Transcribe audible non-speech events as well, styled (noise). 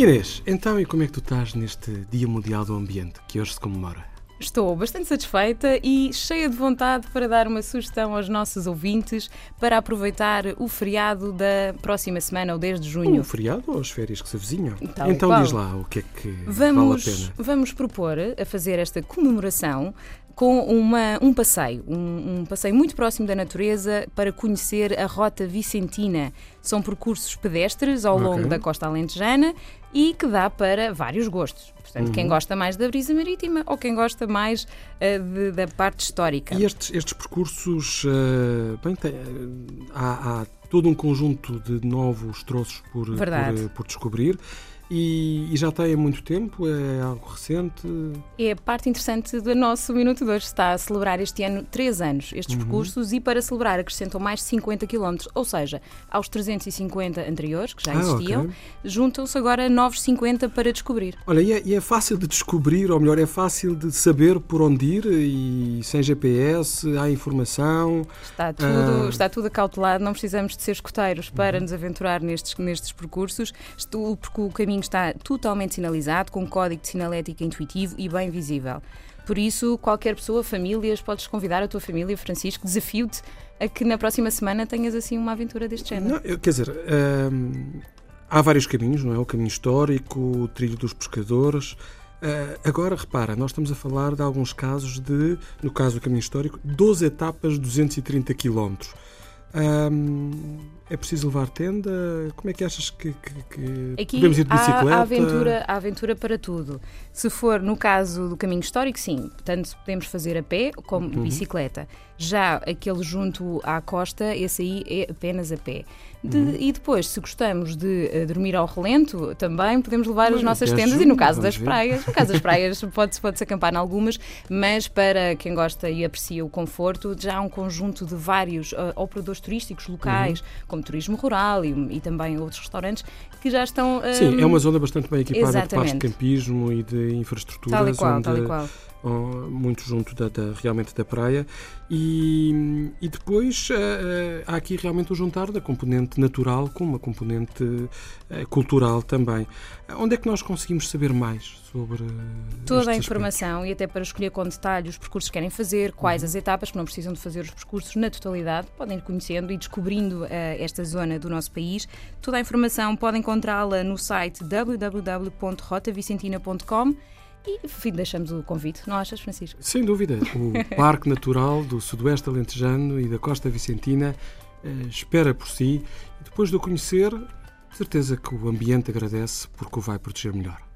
Inês, então e como é que tu estás neste Dia Mundial do Ambiente, que hoje se comemora? Estou bastante satisfeita e cheia de vontade para dar uma sugestão aos nossos ouvintes para aproveitar o feriado da próxima semana, ou 10 de junho. O feriado ou as férias que se avizinham? Tal então qual. diz lá o que é que Vamos, vale a pena. vamos propor a fazer esta comemoração com uma, um passeio, um, um passeio muito próximo da natureza para conhecer a Rota Vicentina. São percursos pedestres ao longo da costa alentejana e que dá para vários gostos. Portanto, Uhum. quem gosta mais da brisa marítima ou quem gosta mais eh, de- da parte histórica. E estes, estes percursos, eh, bem, tem- eh, há, há todo um conjunto de novos troços por, por, por descobrir e, e já tem há muito tempo, é algo recente. É a parte interessante do nosso Minuto de hoje. Está a celebrar este ano 3 anos estes Uhum. percursos e para celebrar acrescentam mais 50 km, ou seja, aos 350 anteriores, que já Ah, existiam, ok. juntam-se agora novos 50 para descobrir. Olha, e é, e é fácil de descobrir, ou melhor, é fácil de saber por onde ir e sem GPS, há informação. Está tudo, Ah. Uhum. está tudo acautelado, não precisamos de ser escoteiros para nos aventurar nestes, nestes percursos, Estou- porque o caminho está totalmente sinalizado, com um código de sinalética intuitivo e bem visível. Por isso, qualquer pessoa, famílias, podes convidar a tua família, Francisco, desafio-te a que na próxima semana tenhas assim uma aventura deste género. Não, eu- quer dizer, hum, há vários caminhos, não é? O caminho histórico, o trilho dos pescadores. Ah, agora, repara, nós estamos a falar de alguns casos de, no caso do caminho histórico, 12 etapas, 230 quilómetros. Hum, é preciso levar tenda? Como é que achas que, que- que podemos ir de bicicleta? Há, aventura, há aventura para tudo. Se for no caso do caminho histórico, sim. Portanto, podemos fazer a pé como Uhum. bicicleta. Já aquele junto à costa, esse aí é apenas a pé. De- Uhum. E depois, se gostamos de eh, dormir ao relento, também podemos levar as Olha, nossas 10 de tendas. e no caso das ver. praias, no caso das (laughs) praias, pode-se pode acampar em algumas, mas para quem gosta e aprecia o conforto, já há um conjunto de vários eh, operadores turísticos locais, Uhum. como Turismo Rural e, e também outros restaurantes, que já estão. Sim, hum, é uma zona bastante bem equipada de parques de exatamente. campismo e de infraestruturas, Tal e qual, onde, tal e qual. Oh, muito junto da, da- realmente da praia. E, e depois eh, eh, há aqui realmente o juntar da componente natural com uma componente cultural também. Onde é que nós conseguimos saber mais sobre Toda a informação e até para escolher com detalhe os percursos que querem fazer, Uhum. quais as etapas, que não precisam de fazer os percursos na totalidade, podem ir conhecendo e descobrindo eh, esta zona do nosso país. Toda a informação podem encontrá-la no site www.rotavicentina.com e enfim, deixamos o convite, não achas, Francisco? Sem dúvida, o (laughs) Parque Natural do Sudoeste Alentejano e da Costa Vicentina eh, espera por si. Depois de o conhecer, certeza que o ambiente agradece porque o vai proteger melhor.